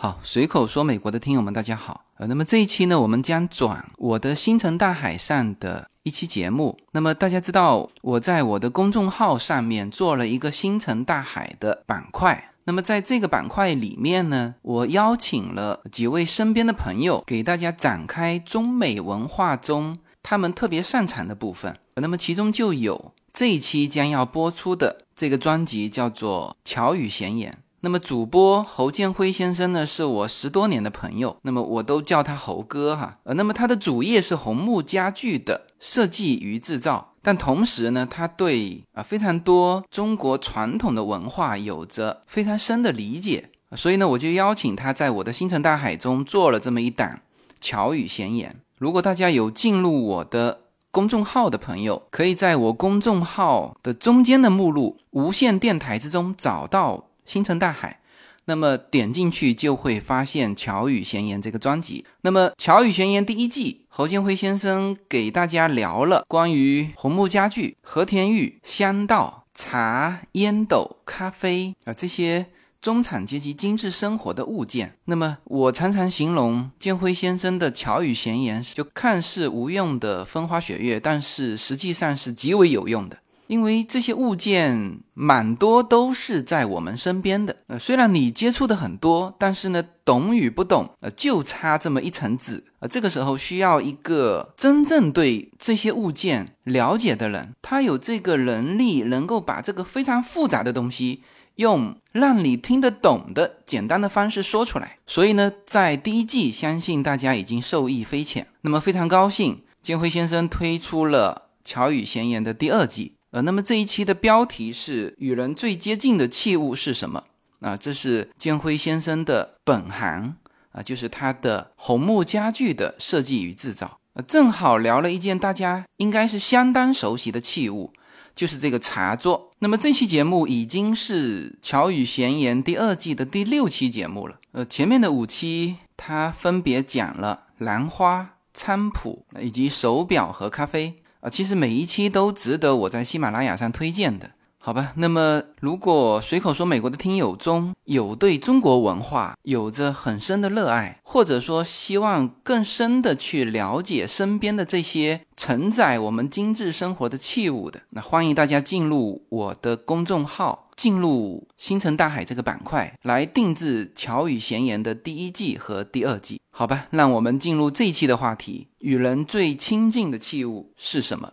好，随口说美国的听友们，大家好。呃，那么这一期呢，我们将转我的星辰大海上的一期节目。那么大家知道，我在我的公众号上面做了一个星辰大海的板块。那么在这个板块里面呢，我邀请了几位身边的朋友，给大家展开中美文化中他们特别擅长的部分。那么其中就有这一期将要播出的这个专辑，叫做《巧语闲言》。那么主播侯建辉先生呢，是我十多年的朋友，那么我都叫他侯哥哈。呃，那么他的主业是红木家具的设计与制造，但同时呢，他对啊非常多中国传统的文化有着非常深的理解，所以呢，我就邀请他在我的星辰大海中做了这么一档巧语闲言。如果大家有进入我的公众号的朋友，可以在我公众号的中间的目录“无线电台”之中找到。星辰大海，那么点进去就会发现《巧语闲言》这个专辑。那么《巧语闲言》第一季，侯建辉先生给大家聊了关于红木家具、和田玉、香道、茶、烟斗、咖啡啊这些中产阶级精致生活的物件。那么我常常形容建辉先生的《巧语闲言》，就看似无用的风花雪月，但是实际上是极为有用的。因为这些物件蛮多都是在我们身边的，呃，虽然你接触的很多，但是呢，懂与不懂，呃，就差这么一层纸，呃，这个时候需要一个真正对这些物件了解的人，他有这个能力，能够把这个非常复杂的东西用让你听得懂的简单的方式说出来。所以呢，在第一季，相信大家已经受益匪浅。那么非常高兴，金辉先生推出了《巧语闲言》的第二季。呃，那么这一期的标题是“与人最接近的器物是什么”？啊，这是建辉先生的本行啊，就是他的红木家具的设计与制造。呃，正好聊了一件大家应该是相当熟悉的器物，就是这个茶桌。那么这期节目已经是《巧语闲言》第二季的第六期节目了。呃，前面的五期他分别讲了兰花、餐谱以及手表和咖啡。啊，其实每一期都值得我在喜马拉雅上推荐的，好吧？那么，如果随口说美国的听友中有对中国文化有着很深的热爱，或者说希望更深的去了解身边的这些承载我们精致生活的器物的，那欢迎大家进入我的公众号，进入星辰大海这个板块来定制《巧语闲言》的第一季和第二季。好吧，让我们进入这一期的话题。与人最亲近的器物是什么？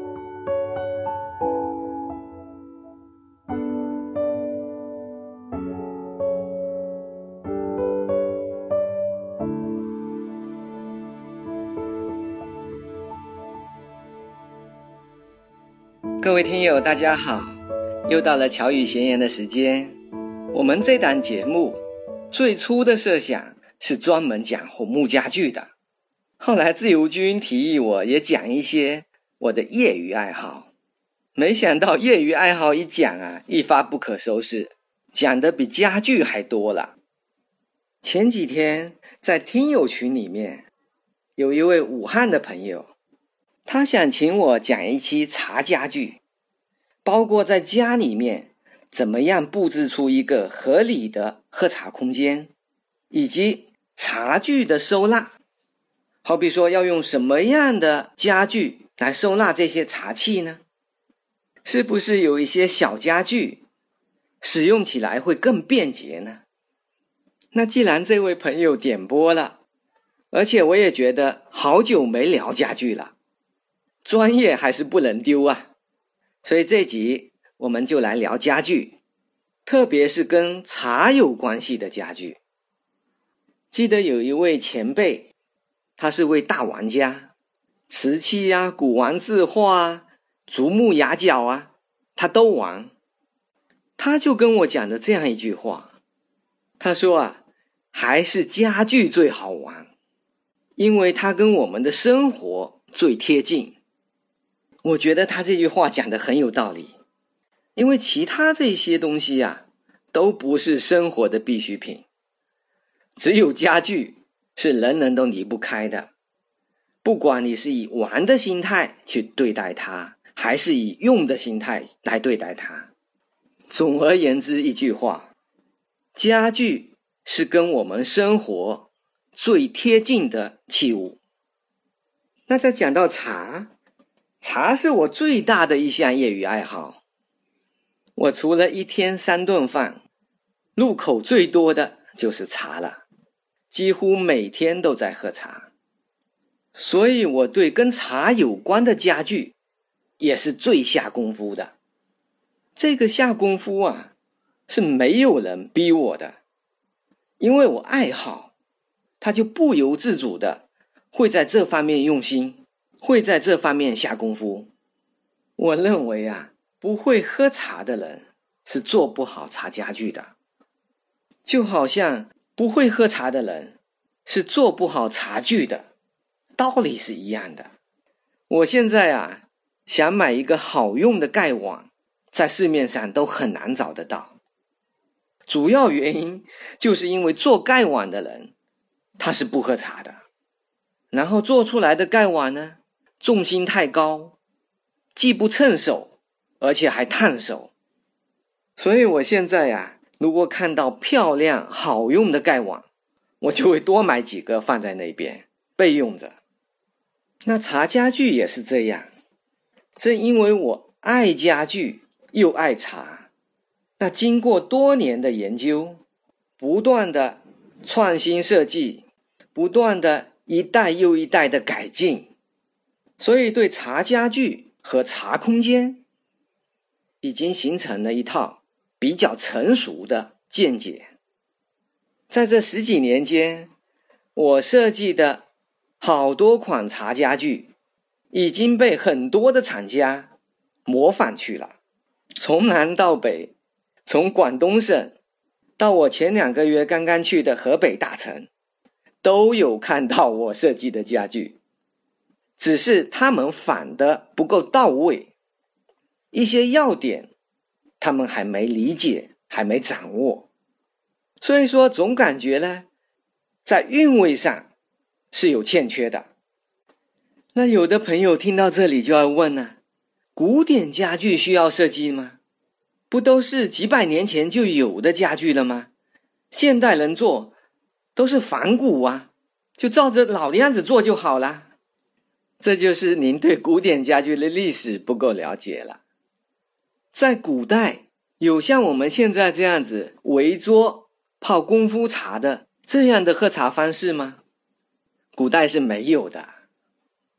各位听友，大家好！又到了巧语闲言的时间。我们这档节目最初的设想是专门讲红木家具的，后来自由军提议我也讲一些我的业余爱好，没想到业余爱好一讲啊，一发不可收拾，讲的比家具还多了。前几天在听友群里面，有一位武汉的朋友。他想请我讲一期茶家具，包括在家里面怎么样布置出一个合理的喝茶空间，以及茶具的收纳。好比说，要用什么样的家具来收纳这些茶器呢？是不是有一些小家具使用起来会更便捷呢？那既然这位朋友点播了，而且我也觉得好久没聊家具了。专业还是不能丢啊，所以这集我们就来聊家具，特别是跟茶有关系的家具。记得有一位前辈，他是位大玩家，瓷器啊、古玩字画啊、竹木牙角啊，他都玩。他就跟我讲的这样一句话，他说啊，还是家具最好玩，因为它跟我们的生活最贴近。我觉得他这句话讲的很有道理，因为其他这些东西呀，都不是生活的必需品。只有家具是人人都离不开的，不管你是以玩的心态去对待它，还是以用的心态来对待它。总而言之，一句话，家具是跟我们生活最贴近的器物。那再讲到茶，茶是我最大的一项业余爱好。我除了一天三顿饭，入口最多的就是茶了。几乎每天都在喝茶，所以我对跟茶有关的家具也是最下功夫的。这个下功夫啊，是没有人逼我的，因为我爱好，他就不由自主的会在这方面用心，会在这方面下功夫。我认为啊，不会喝茶的人是做不好茶家具的，就好像。不会喝茶的人是做不好茶具的，道理是一样的。我现在啊，想买一个好用的盖碗，在市面上都很难找得到。主要原因就是因为做盖碗的人他是不喝茶的，然后做出来的盖碗呢，重心太高，既不趁手，而且还烫手。所以我现在呀。如果看到漂亮好用的盖碗，我就会多买几个放在那边备用着。那茶家具也是这样，正因为我爱家具又爱茶，那经过多年的研究，不断的创新设计，不断的一代又一代的改进，所以对茶家具和茶空间已经形成了一套。比较成熟的见解，在这十几年间，我设计的好多款茶家具已经被很多的厂家模仿去了。从南到北，从广东省到我前两个月刚刚去的河北大城，都有看到我设计的家具，只是他们仿的不够到位，一些要点。他们还没理解，还没掌握，所以说总感觉呢，在韵味上是有欠缺的。那有的朋友听到这里就要问呢：古典家具需要设计吗？不都是几百年前就有的家具了吗？现代人做都是仿古啊，就照着老的样子做就好了。这就是您对古典家具的历史不够了解了。在古代，有像我们现在这样子围桌泡功夫茶的这样的喝茶方式吗？古代是没有的。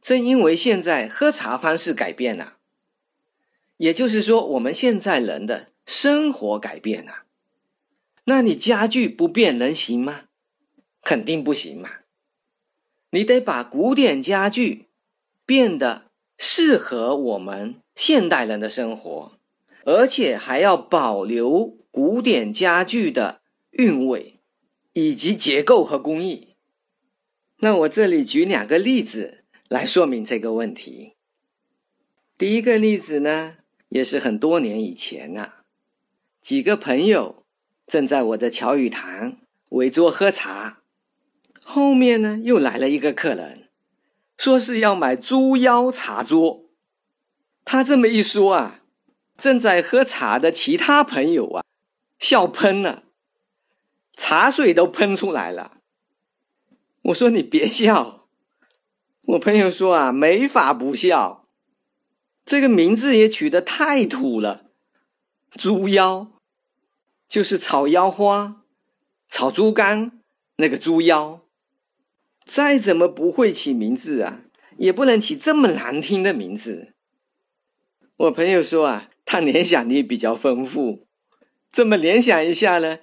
正因为现在喝茶方式改变了，也就是说，我们现在人的生活改变了，那你家具不变能行吗？肯定不行嘛。你得把古典家具变得适合我们现代人的生活。而且还要保留古典家具的韵味，以及结构和工艺。那我这里举两个例子来说明这个问题。第一个例子呢，也是很多年以前了，几个朋友正在我的乔语堂围桌喝茶，后面呢又来了一个客人，说是要买猪腰茶桌。他这么一说啊。正在喝茶的其他朋友啊，笑喷了，茶水都喷出来了。我说你别笑，我朋友说啊，没法不笑，这个名字也取得太土了，猪腰，就是炒腰花、炒猪肝那个猪腰，再怎么不会起名字啊，也不能起这么难听的名字。我朋友说啊。他联想力比较丰富，这么联想一下呢，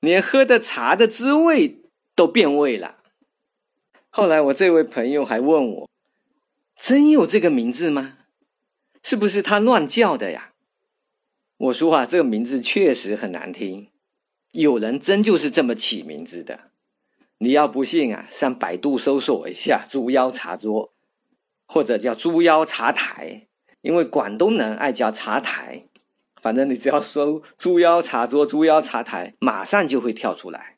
连喝的茶的滋味都变味了。后来我这位朋友还问我：“真有这个名字吗？是不是他乱叫的呀？”我说啊，这个名字确实很难听，有人真就是这么起名字的。你要不信啊，上百度搜索一下“猪腰茶桌”，或者叫“猪腰茶台”，因为广东人爱叫茶台。反正你只要搜“猪腰茶桌”“猪腰茶台”，马上就会跳出来。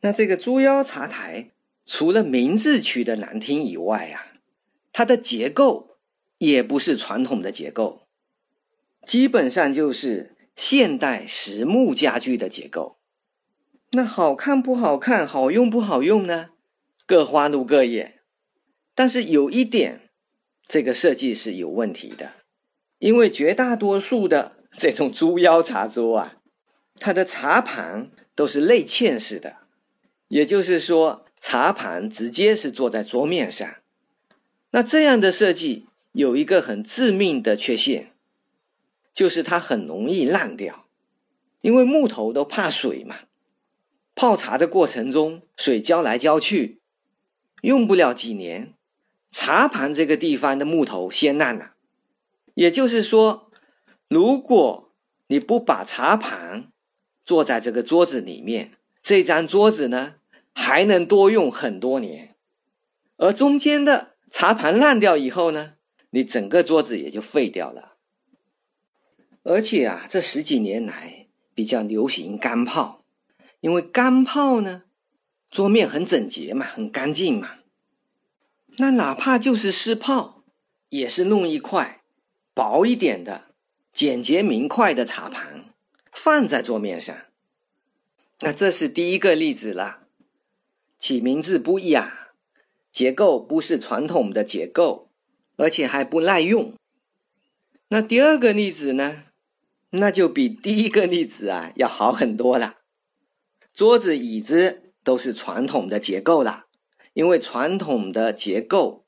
那这个“猪腰茶台”除了名字取得难听以外啊，它的结构也不是传统的结构，基本上就是现代实木家具的结构。那好看不好看，好用不好用呢？各花入各眼。但是有一点，这个设计是有问题的。因为绝大多数的这种猪腰茶桌啊，它的茶盘都是内嵌式的，也就是说，茶盘直接是坐在桌面上。那这样的设计有一个很致命的缺陷，就是它很容易烂掉，因为木头都怕水嘛。泡茶的过程中，水浇来浇去，用不了几年，茶盘这个地方的木头先烂了。也就是说，如果你不把茶盘坐在这个桌子里面，这张桌子呢还能多用很多年。而中间的茶盘烂掉以后呢，你整个桌子也就废掉了。而且啊，这十几年来比较流行干泡，因为干泡呢，桌面很整洁嘛，很干净嘛。那哪怕就是湿泡，也是弄一块。薄一点的、简洁明快的茶盘放在桌面上，那这是第一个例子了。起名字不雅，结构不是传统的结构，而且还不耐用。那第二个例子呢？那就比第一个例子啊要好很多了。桌子、椅子都是传统的结构了，因为传统的结构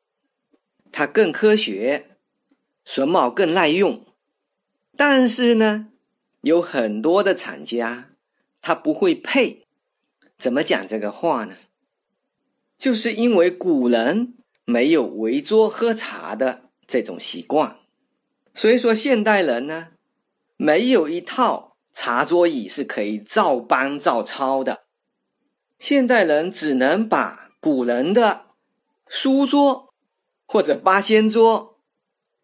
它更科学。榫卯更耐用，但是呢，有很多的厂家他不会配。怎么讲这个话呢？就是因为古人没有围桌喝茶的这种习惯，所以说现代人呢，没有一套茶桌椅是可以照搬照抄的。现代人只能把古人的书桌或者八仙桌。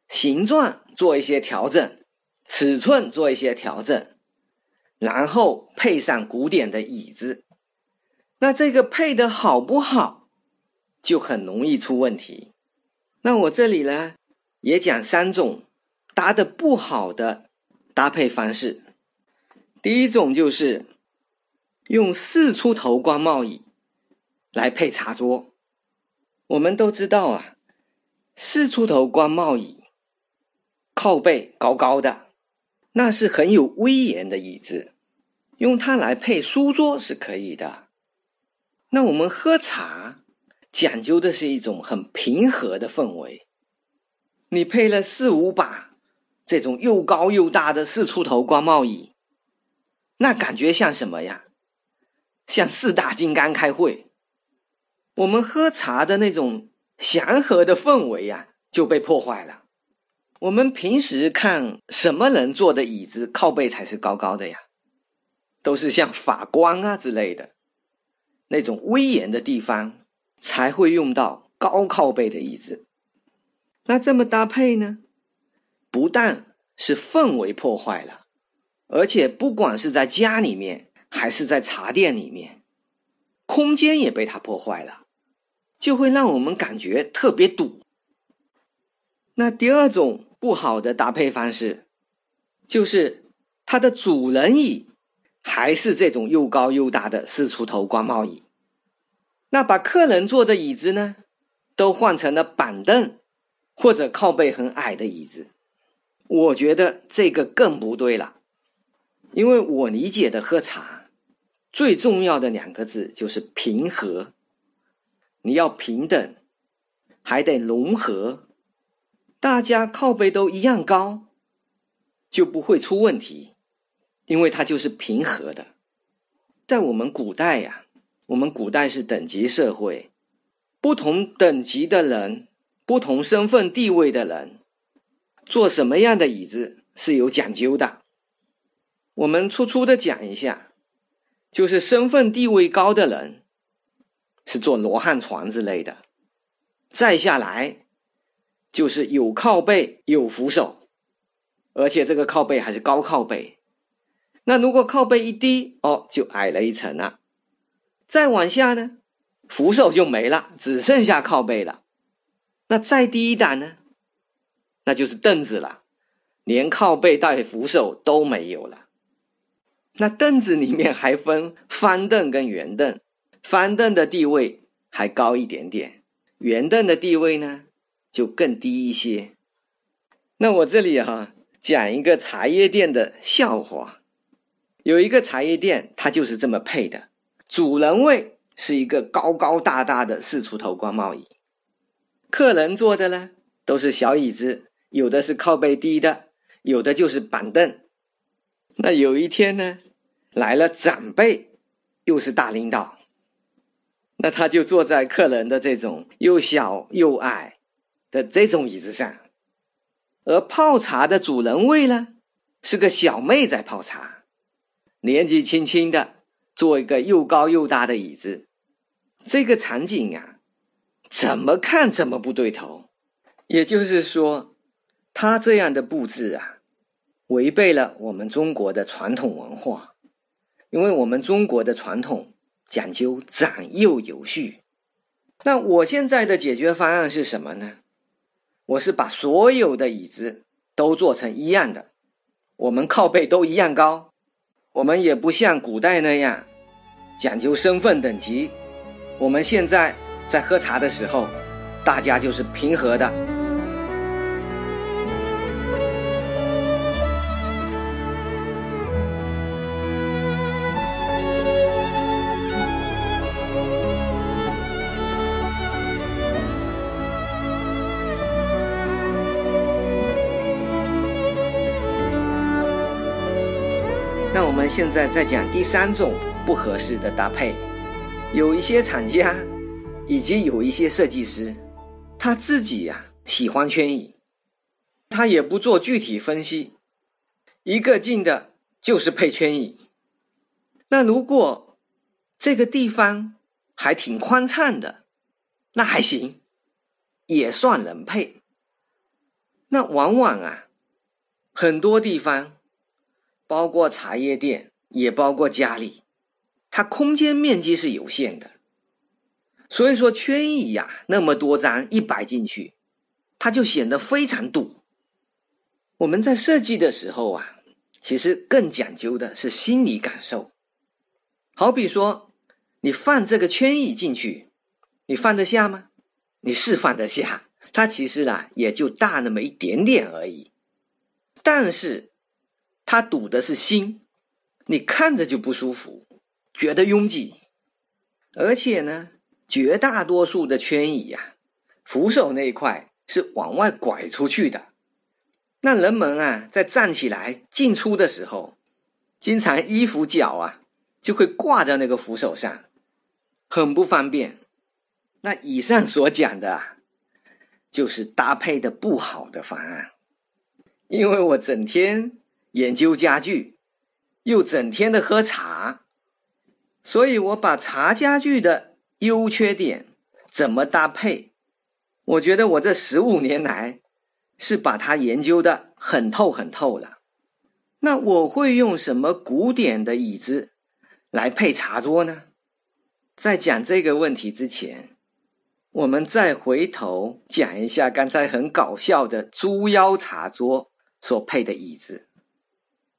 形状做一些调整，尺寸做一些调整，然后配上古典的椅子，那这个配的好不好，就很容易出问题。那我这里呢，也讲三种搭的不好的搭配方式。第一种就是用四出头官帽椅来配茶桌。我们都知道啊，四出头官帽椅。靠背高高的，那是很有威严的椅子，用它来配书桌是可以的。那我们喝茶讲究的是一种很平和的氛围，你配了四五把这种又高又大的四出头官帽椅，那感觉像什么呀？像四大金刚开会，我们喝茶的那种祥和的氛围呀就被破坏了。我们平时看什么人坐的椅子靠背才是高高的呀？都是像法官啊之类的，那种威严的地方才会用到高靠背的椅子。那这么搭配呢？不但是氛围破坏了，而且不管是在家里面还是在茶店里面，空间也被它破坏了，就会让我们感觉特别堵。那第二种。不好的搭配方式，就是它的主人椅还是这种又高又大的四出头官帽椅，那把客人坐的椅子呢，都换成了板凳或者靠背很矮的椅子，我觉得这个更不对了，因为我理解的喝茶最重要的两个字就是平和，你要平等，还得融合。大家靠背都一样高，就不会出问题，因为它就是平和的。在我们古代呀，我们古代是等级社会，不同等级的人、不同身份地位的人，坐什么样的椅子是有讲究的。我们粗粗的讲一下，就是身份地位高的人是坐罗汉床之类的，再下来就是有靠背、有扶手，而且这个靠背还是高靠背。那如果靠背一低，哦，就矮了一层了。再往下呢，扶手就没了，只剩下靠背了。那再低一档呢，那就是凳子了，连靠背带扶手都没有了。那凳子里面还分方凳跟圆凳，方凳的地位还高一点点，圆凳的地位呢就更低一些。那我这里哈讲一个茶叶店的笑话，有一个茶叶店，它就是这么配的：主人位是一个高高大大的四出头官帽椅，客人坐的呢都是小椅子，有的是靠背低的，有的就是板凳。那有一天呢，来了长辈，又是大领导，那他就坐在客人的这种又小又矮的这种椅子上，而泡茶的主人位呢，是个小妹在泡茶，年纪轻轻的坐一个又高又大的椅子，这个场景啊，怎么看怎么不对头。也就是说，他这样的布置啊。违背了我们中国的传统文化，因为我们中国的传统讲究长幼有序。那我现在的解决方案是什么呢？我是把所有的椅子都做成一样的，我们靠背都一样高，我们也不像古代那样讲究身份等级。我们现在在喝茶的时候，大家就是平和的。现在再讲第三种不合适的搭配，有一些厂家以及有一些设计师，他自己呀喜欢圈椅，他也不做具体分析，一个劲的就是配圈椅。那如果这个地方还挺宽敞的，那还行，也算能配。那往往啊，很多地方。包括茶叶店，也包括家里，它空间面积是有限的，所以说圈椅呀，那么多张一摆进去，它就显得非常堵。我们在设计的时候啊，其实更讲究的是心理感受。好比说，你放这个圈椅进去，你放得下吗？你是放得下，它其实啊也就大那么一点点而已，但是。他堵的是心，你看着就不舒服，觉得拥挤，而且呢，绝大多数的圈椅呀，扶手那一块是往外拐出去的，那人们啊，在站起来进出的时候，经常衣服脚啊就会挂在那个扶手上，很不方便。那以上所讲的，啊，就是搭配的不好的方案，因为我整天。研究家具，又整天的喝茶，所以我把茶家具的优缺点怎么搭配，我觉得我这十五年来是把它研究的很透很透了。那我会用什么古典的椅子来配茶桌呢？在讲这个问题之前，我们再回头讲一下刚才很搞笑的猪腰茶桌所配的椅子。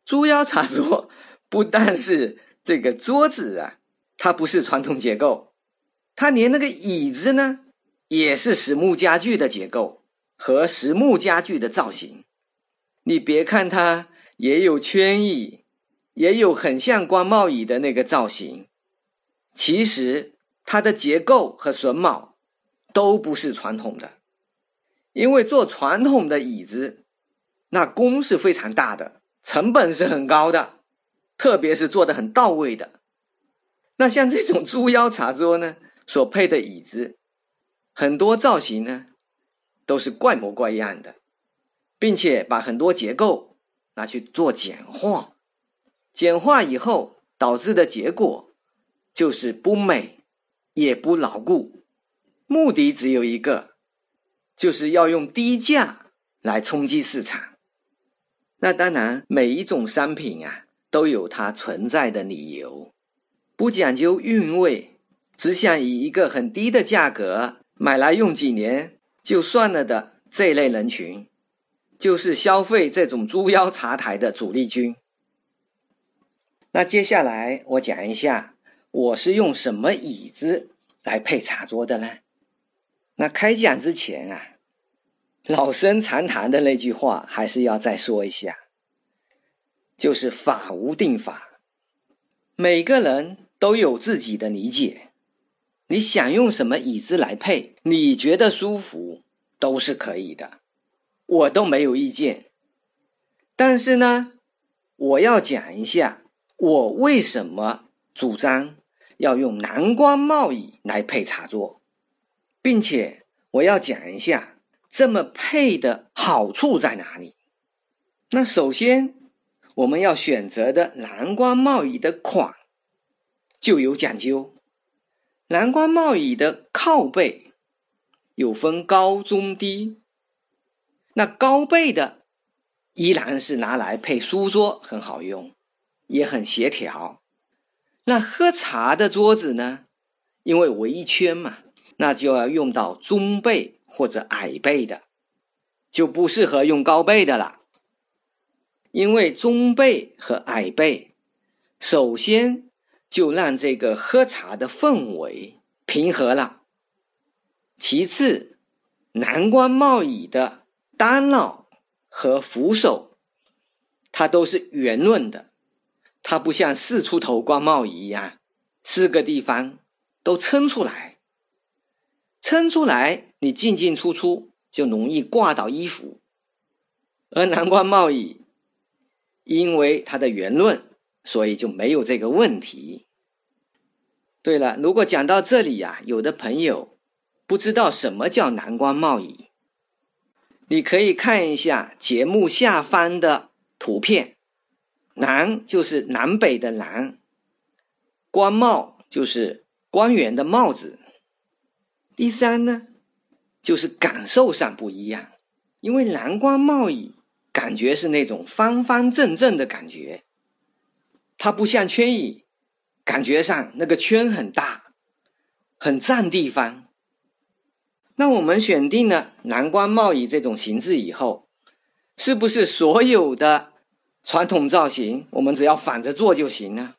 猪腰茶桌不但是这个桌子啊，它不是传统结构，它连那个椅子呢，也是实木家具的结构和实木家具的造型。你别看它也有圈椅，也有很像官帽椅的那个造型，其实它的结构和榫卯都不是传统的，因为做传统的椅子，那工是非常大的。成本是很高的，特别是做的很到位的。那像这种猪腰茶桌呢，所配的椅子，很多造型呢都是怪模怪样的，并且把很多结构拿去做简化，简化以后导致的结果就是不美也不牢固，目的只有一个，就是要用低价来冲击市场。那当然，每一种商品啊都有它存在的理由。不讲究韵味，只想以一个很低的价格买来用几年就算了的这类人群，就是消费这种猪腰茶台的主力军。那接下来我讲一下，我是用什么椅子来配茶桌的呢？那开讲之前啊，老生常谈的那句话还是要再说一下，就是法无定法，每个人。都有自己的理解，你想用什么椅子来配，你觉得舒服都是可以的，我都没有意见。但是呢，我要讲一下我为什么主张要用南瓜帽椅来配茶座，并且我要讲一下这么配的好处在哪里。那首先，我们要选择的蓝光帽椅的款。就有讲究，蓝光帽椅的靠背有分高中低，那高背的依然是拿来配书桌很好用，也很协调。那喝茶的桌子呢，因为围一圈嘛，那就要用到中背或者矮背的，就不适合用高背的了，因为中背和矮背首先。就让这个喝茶的氛围平和了。其次，蓝光帽椅的单脑和扶手，它都是圆润的，它不像四出头光帽椅一样，四个地方都撑出来，撑出来你进进出出就容易挂到衣服。而蓝光帽椅因为它的圆润。所以就没有这个问题。对了，如果讲到这里呀，有的朋友不知道什么叫南光贸易，你可以看一下节目下方的图片。南就是南北的南，官帽就是官员的帽子。第三呢，就是感受上不一样，因为蓝光贸易感觉是那种方方正正的感觉。它不像圈椅，感觉上那个圈很大，很占地方。那我们选定了蓝光贸易这种形制以后，是不是所有的传统造型我们只要反着做就行呢？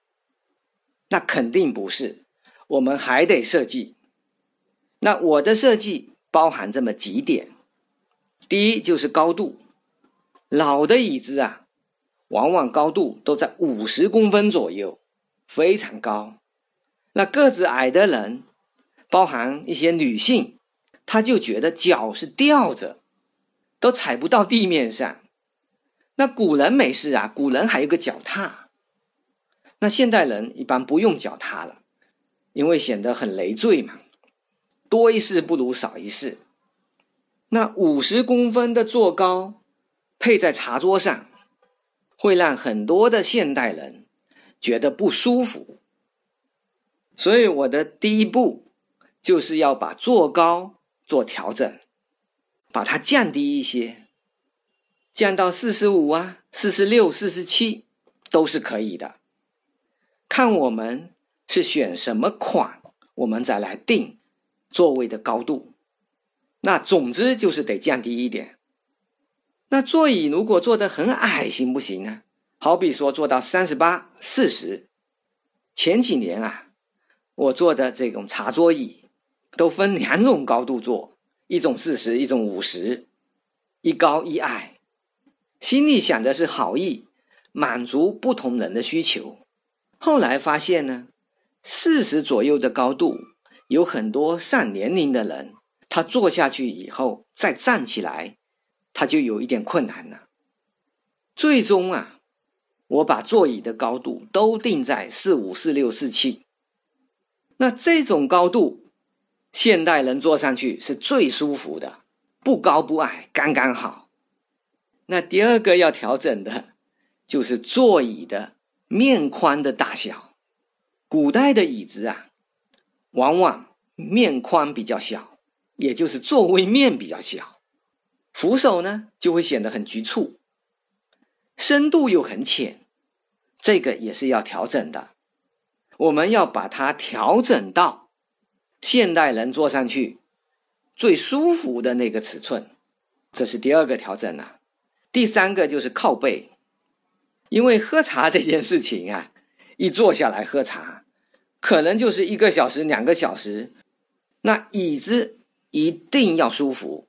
那肯定不是，我们还得设计。那我的设计包含这么几点：第一就是高度，老的椅子啊。往往高度都在五十公分左右，非常高。那个子矮的人，包含一些女性，她就觉得脚是吊着，都踩不到地面上。那古人没事啊，古人还有个脚踏。那现代人一般不用脚踏了，因为显得很累赘嘛。多一事不如少一事。那五十公分的坐高，配在茶桌上。会让很多的现代人觉得不舒服，所以我的第一步就是要把坐高做调整，把它降低一些，降到四十五啊、四十六、四十七都是可以的。看我们是选什么款，我们再来定座位的高度。那总之就是得降低一点。那座椅如果坐得很矮，行不行呢？好比说坐到三十八、四十。前几年啊，我坐的这种茶桌椅都分两种高度坐，一种四十，一种五十，一高一矮。心里想的是好意，满足不同人的需求。后来发现呢，四十左右的高度，有很多上年龄的人，他坐下去以后再站起来。他就有一点困难了。最终啊，我把座椅的高度都定在四五、四六、四七，那这种高度，现代人坐上去是最舒服的，不高不矮，刚刚好。那第二个要调整的，就是座椅的面宽的大小。古代的椅子啊，往往面宽比较小，也就是座位面比较小，扶手呢就会显得很局促，深度又很浅，这个也是要调整的。我们要把它调整到现代人坐上去最舒服的那个尺寸，这是第二个调整啊。第三个就是靠背，因为喝茶这件事情啊，一坐下来喝茶，可能就是一个小时、两个小时，那椅子一定要舒服，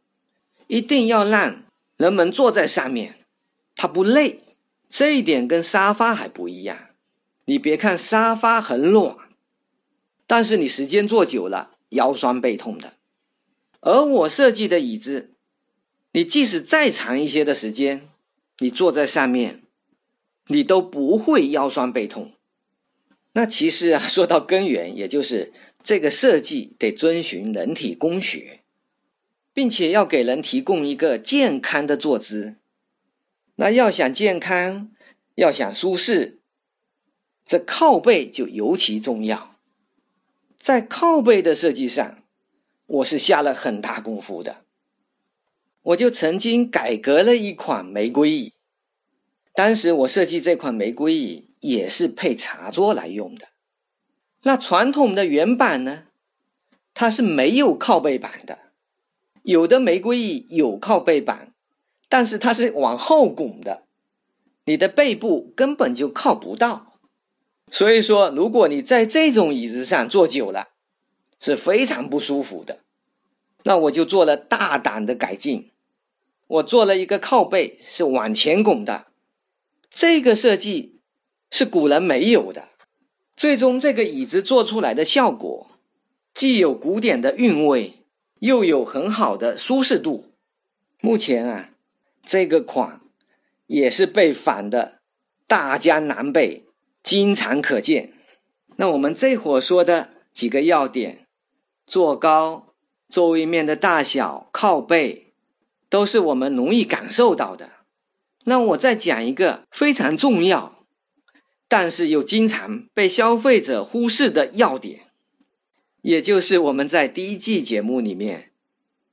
一定要让人们坐在上面，他不累。这一点跟沙发还不一样。你别看沙发很软，但是你时间坐久了腰酸背痛的。而我设计的椅子。你即使再长一些的时间，你坐在上面，你都不会腰酸背痛。那其实啊，说到根源，也就是这个设计得遵循人体工学，并且要给人提供一个健康的坐姿。那要想健康，要想舒适，这靠背就尤其重要。在靠背的设计上，我是下了很大功夫的。我就曾经改革了一款玫瑰椅，当时我设计这款玫瑰椅也是配茶桌来用的。那传统的原版呢，它是没有靠背板的，有的玫瑰椅有靠背板，但是它是往后拱的，你的背部根本就靠不到。所以说，如果你在这种椅子上坐久了，是非常不舒服的。那我就做了大胆的改进。我做了一个靠背是往前拱的，这个设计是古人没有的。最终这个椅子做出来的效果，既有古典的韵味，又有很好的舒适度。目前啊，这个款也是被仿的大江南北，经常可见。那我们这会儿说的几个要点：坐高、座位面的大小、靠背。都是我们容易感受到的。那我再讲一个非常重要，但是又经常被消费者忽视的要点，也就是我们在第一季节目里面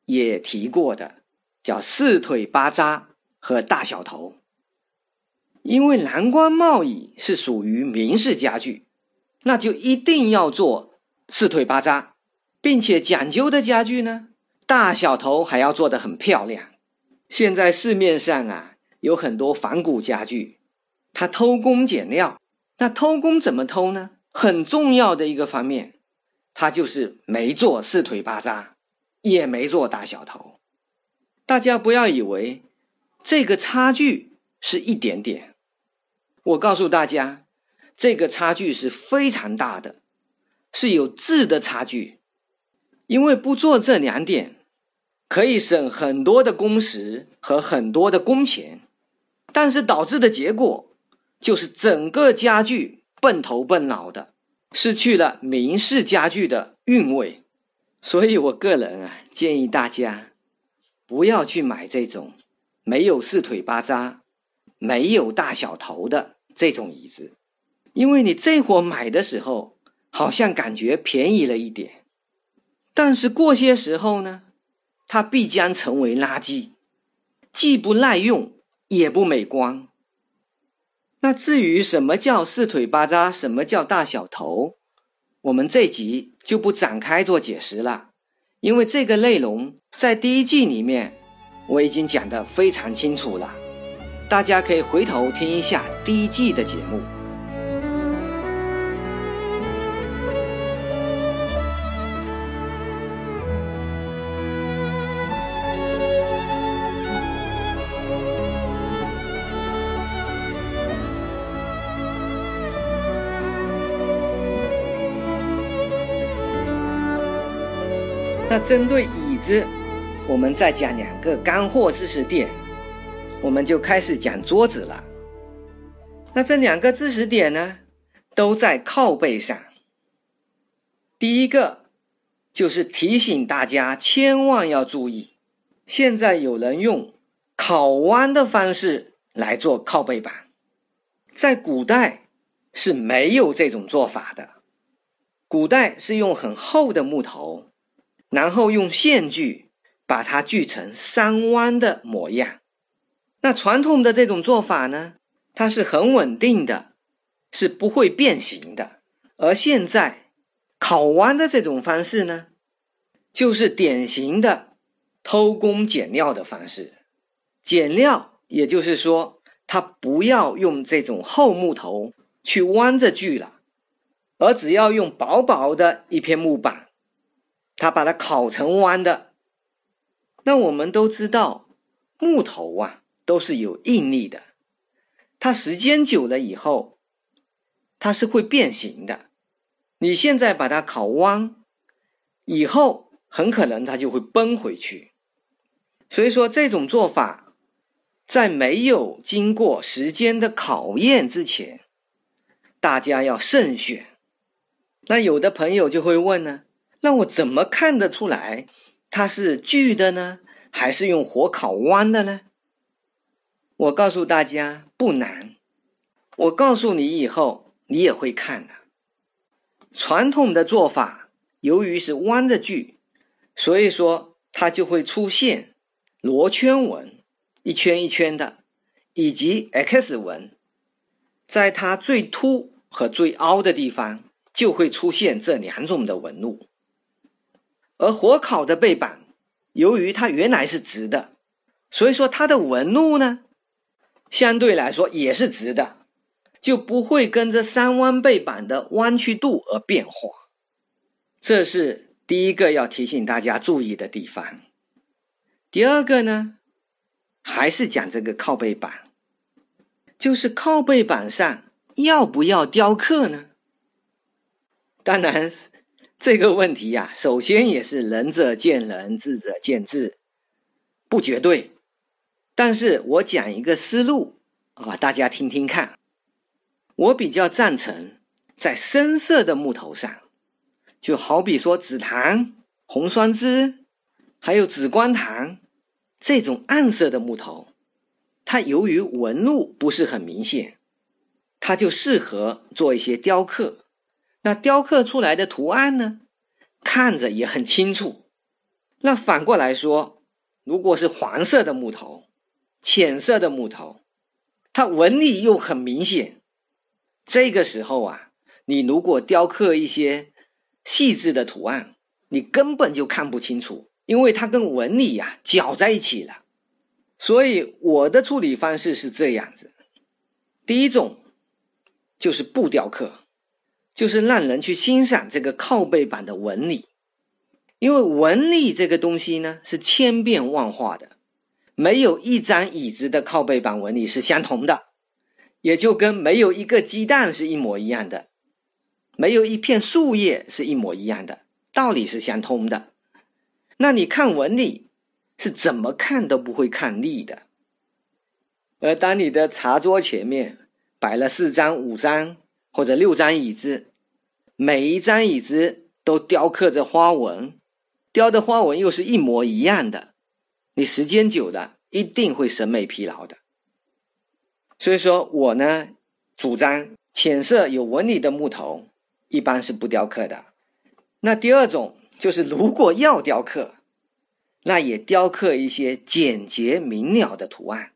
也提过的，叫四腿八扎和大小头。因为蓝光贸易是属于明式家具，那就一定要做四腿八扎，并且讲究的家具呢，大小头还要做的很漂亮。现在市面上啊有很多仿古家具，它偷工减料。那偷工怎么偷呢？很重要的一个方面，他就是没做四腿八扎，也没做大小头。大家不要以为这个差距是一点点，我告诉大家，这个差距是非常大的，是有质的差距。因为不做这两点。可以省很多的工时和很多的工钱，但是导致的结果就是整个家具笨头笨脑的，失去了明式家具的韵味。所以我个人啊，建议大家不要去买这种没有四腿八扎、没有大小头的这种椅子，因为你这会买的时候好像感觉便宜了一点，但是过些时候呢？它必将成为垃圾，既不耐用也不美观。那至于什么叫四腿八扎，什么叫大小头，我们这集就不展开做解释了，因为这个内容在第一季里面我已经讲的非常清楚了，大家可以回头听一下第一季的节目。那针对椅子，我们再讲两个干货知识点，我们就开始讲桌子了。那这两个知识点呢，都在靠背上。第一个就是提醒大家千万要注意，现在有人用烤弯的方式来做靠背板，在古代是没有这种做法的。古代是用很厚的木头，然后用线锯把它锯成三弯的模样。那传统的这种做法呢，它是很稳定的，是不会变形的。而现在烤弯的这种方式呢，就是典型的偷工减料的方式。减料，也就是说，它不要用这种厚木头去弯着锯了。而只要用薄薄的一片木板，它把它烤成弯的。那我们都知道，木头啊都是有应力的，它时间久了以后，它是会变形的。你现在把它烤弯，以后很可能它就会崩回去。所以说，这种做法在没有经过时间的考验之前，大家要慎选。那有的朋友就会问呢，那我怎么看得出来它是锯的呢，还是用火烤弯的呢？我告诉大家不难，我告诉你以后你也会看的。传统的做法，由于是弯着锯，所以说它就会出现螺圈纹，一圈一圈的，以及 X 纹，在它最凸和最凹的地方。就会出现这两种的纹路，而火烤的背板，由于它原来是直的，所以说它的纹路呢，相对来说也是直的，就不会跟着三弯背板的弯曲度而变化。这是第一个要提醒大家注意的地方。第二个呢，还是讲这个靠背板，就是靠背板上要不要雕刻呢？当然，这个问题呀，首先也是仁者见仁，智者见智，不绝对。但是我讲一个思路啊，大家听听看。我比较赞成在深色的木头上，就好比说紫檀、红酸枝，还有紫光檀这种暗色的木头，它由于纹路不是很明显，它就适合做一些雕刻。那雕刻出来的图案呢，看着也很清楚。那反过来说，如果是黄色的木头、浅色的木头，它纹理又很明显。这个时候啊，你如果雕刻一些细致的图案，你根本就看不清楚，因为它跟纹理呀搅在一起了。所以我的处理方式是这样子：第一种就是不雕刻。就是让人去欣赏这个靠背板的纹理，因为纹理这个东西呢是千变万化的，没有一张椅子的靠背板纹理是相同的，也就跟没有一个鸡蛋是一模一样的，没有一片树叶是一模一样的，道理是相通的。那你看纹理是怎么看都不会看腻的，而当你的茶桌前面摆了四张、五张。或者六张椅子，每一张椅子都雕刻着花纹，雕的花纹又是一模一样的，你时间久了一定会审美疲劳的。所以说我呢，主张浅色有纹理的木头一般是不雕刻的。那第二种就是，如果要雕刻，那也雕刻一些简洁明了的图案，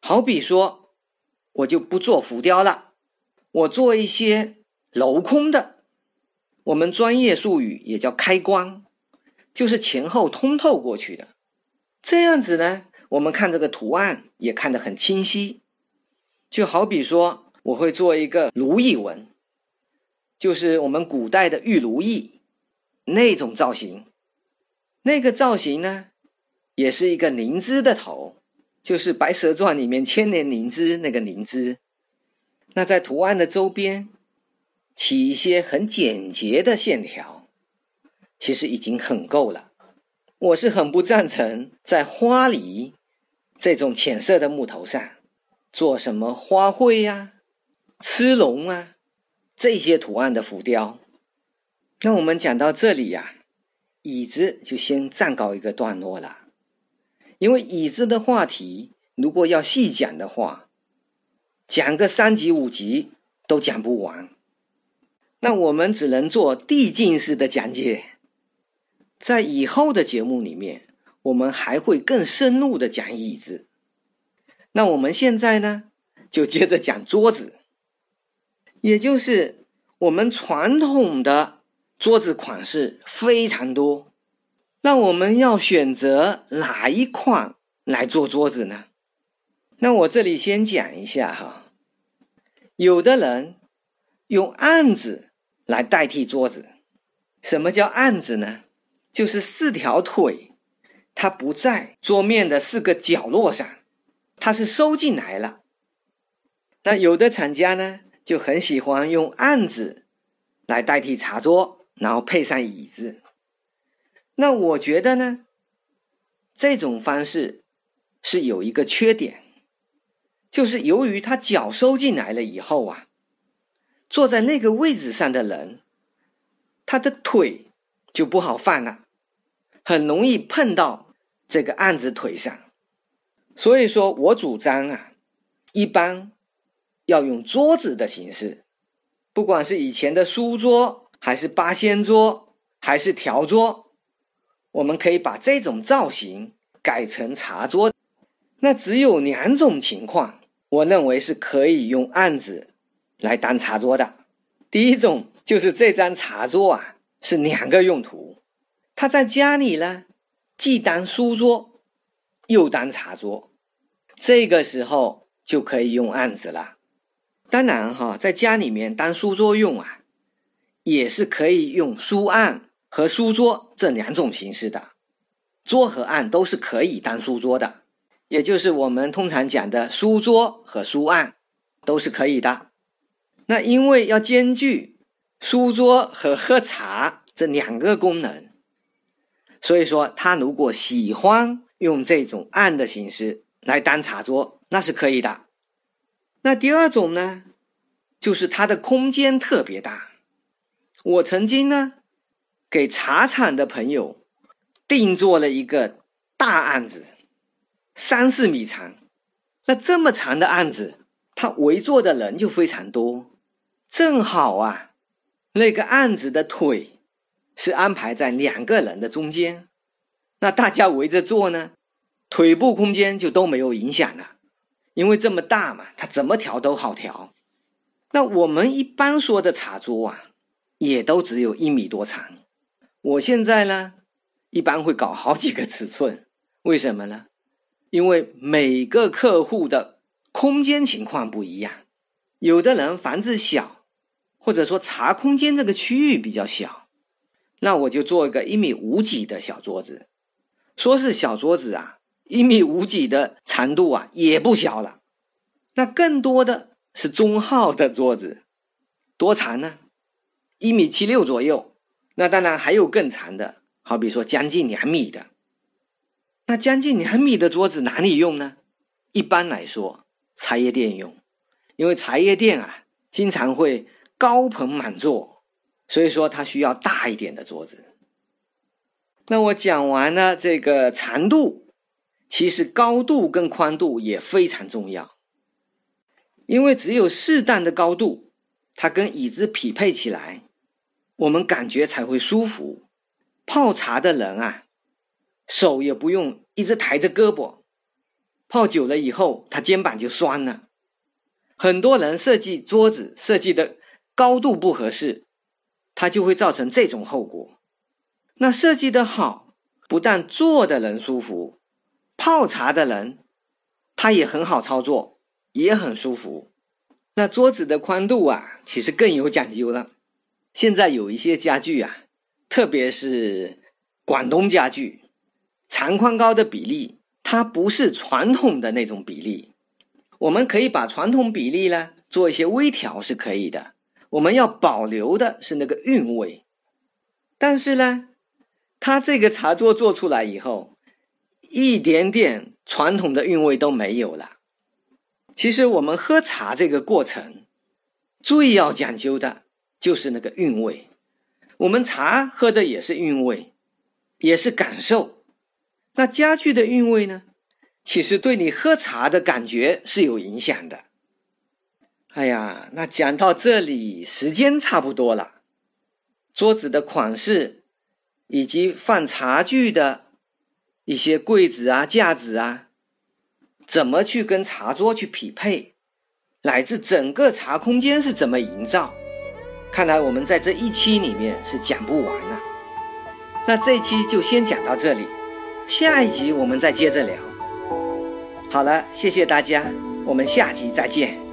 好比说，我就不做浮雕了。我做一些镂空的，我们专业术语也叫开光，就是前后通透过去的。这样子呢，我们看这个图案也看得很清晰。就好比说，我会做一个如意纹，就是我们古代的玉如意那种造型。那个造型呢，也是一个灵芝的头，就是《白蛇传》里面千年灵芝那个灵芝。那在图案的周边起一些很简洁的线条，其实已经很够了。我是很不赞成在花梨这种浅色的木头上做什么花卉呀、螭龙啊这些图案的浮雕。那我们讲到这里呀，椅子就先暂告一个段落了。因为椅子的话题，如果要细讲的话，讲个三集五集都讲不完。那我们只能做递进式的讲解，在以后的节目里面，我们还会更深入的讲椅子。那我们现在呢，就接着讲桌子，也就是我们传统的。桌子款式非常多，那我们要选择哪一款来做桌子呢？那我这里先讲一下哈，有的人用案子来代替桌子。什么叫案子呢？就是四条腿，它不在桌面的四个角落上，它是收进来了。那有的厂家呢，就很喜欢用案子来代替茶桌。然后配上椅子，那我觉得呢，这种方式是有一个缺点，就是由于他脚收进来了以后啊，坐在那个位置上的人，他的腿就不好放了，很容易碰到这个案子腿上，所以说我主张啊，一般要用桌子的形式，不管是以前的书桌。还是八仙桌，还是条桌，我们可以把这种造型改成茶桌。那只有两种情况，我认为是可以用案子来当茶桌的。第一种就是这张茶桌啊是两个用途，它在家里呢既当书桌又当茶桌，这个时候就可以用案子了。当然哈，在家里面当书桌用啊。也是可以用书案和书桌这两种形式的，桌和案都是可以当书桌的，也就是我们通常讲的书桌和书案都是可以的。那因为要兼具书桌和喝茶这两个功能，所以说他如果喜欢用这种案的形式来当茶桌，那是可以的。那第二种呢，就是它的空间特别大。我曾经呢，给茶厂的朋友定做了一个大案子，三四米长。那这么长的案子，他围坐的人就非常多，正好啊，那个案子的腿是安排在两个人的中间，那大家围着坐呢，腿部空间就都没有影响了，因为这么大嘛，它怎么调都好调。那我们一般说的茶桌啊。也都只有一米多长，我现在呢，一般会搞好几个尺寸，为什么呢？因为每个客户的空间情况不一样，有的人房子小，或者说茶空间这个区域比较小，那我就做一个一米五几的小桌子。说是小桌子啊，一米五几的长度啊也不小了，那更多的是中号的桌子，多长呢？一米七六左右，那当然还有更长的，好比说将近两米的。那将近两米的桌子哪里用呢？一般来说，茶叶店用，因为茶叶店啊经常会高朋满座，所以说它需要大一点的桌子。那我讲完了这个长度，其实高度跟宽度也非常重要，因为只有适当的高度，它跟椅子匹配起来。我们感觉才会舒服。泡茶的人啊，手也不用一直抬着胳膊，泡久了以后，他肩膀就酸了。很多人设计桌子设计的高度不合适，它就会造成这种后果。那设计的好，不但坐的人舒服，泡茶的人他也很好操作，也很舒服。那桌子的宽度啊，其实更有讲究了。现在有一些家具啊，特别是广东家具，长宽高的比例，它不是传统的那种比例。我们可以把传统比例呢做一些微调是可以的。我们要保留的是那个韵味。但是呢，它这个茶桌做出来以后，一点点传统的韵味都没有了。其实我们喝茶这个过程，最要讲究的。就是那个韵味，我们茶喝的也是韵味，也是感受。那家具的韵味呢？其实对你喝茶的感觉是有影响的。哎呀，那讲到这里，时间差不多了。桌子的款式，以及放茶具的一些柜子啊、架子啊，怎么去跟茶桌去匹配，乃至整个茶空间是怎么营造，看来我们在这一期里面是讲不完的。那这一期就先讲到这里，下一集我们再接着聊。好了，谢谢大家，我们下集再见。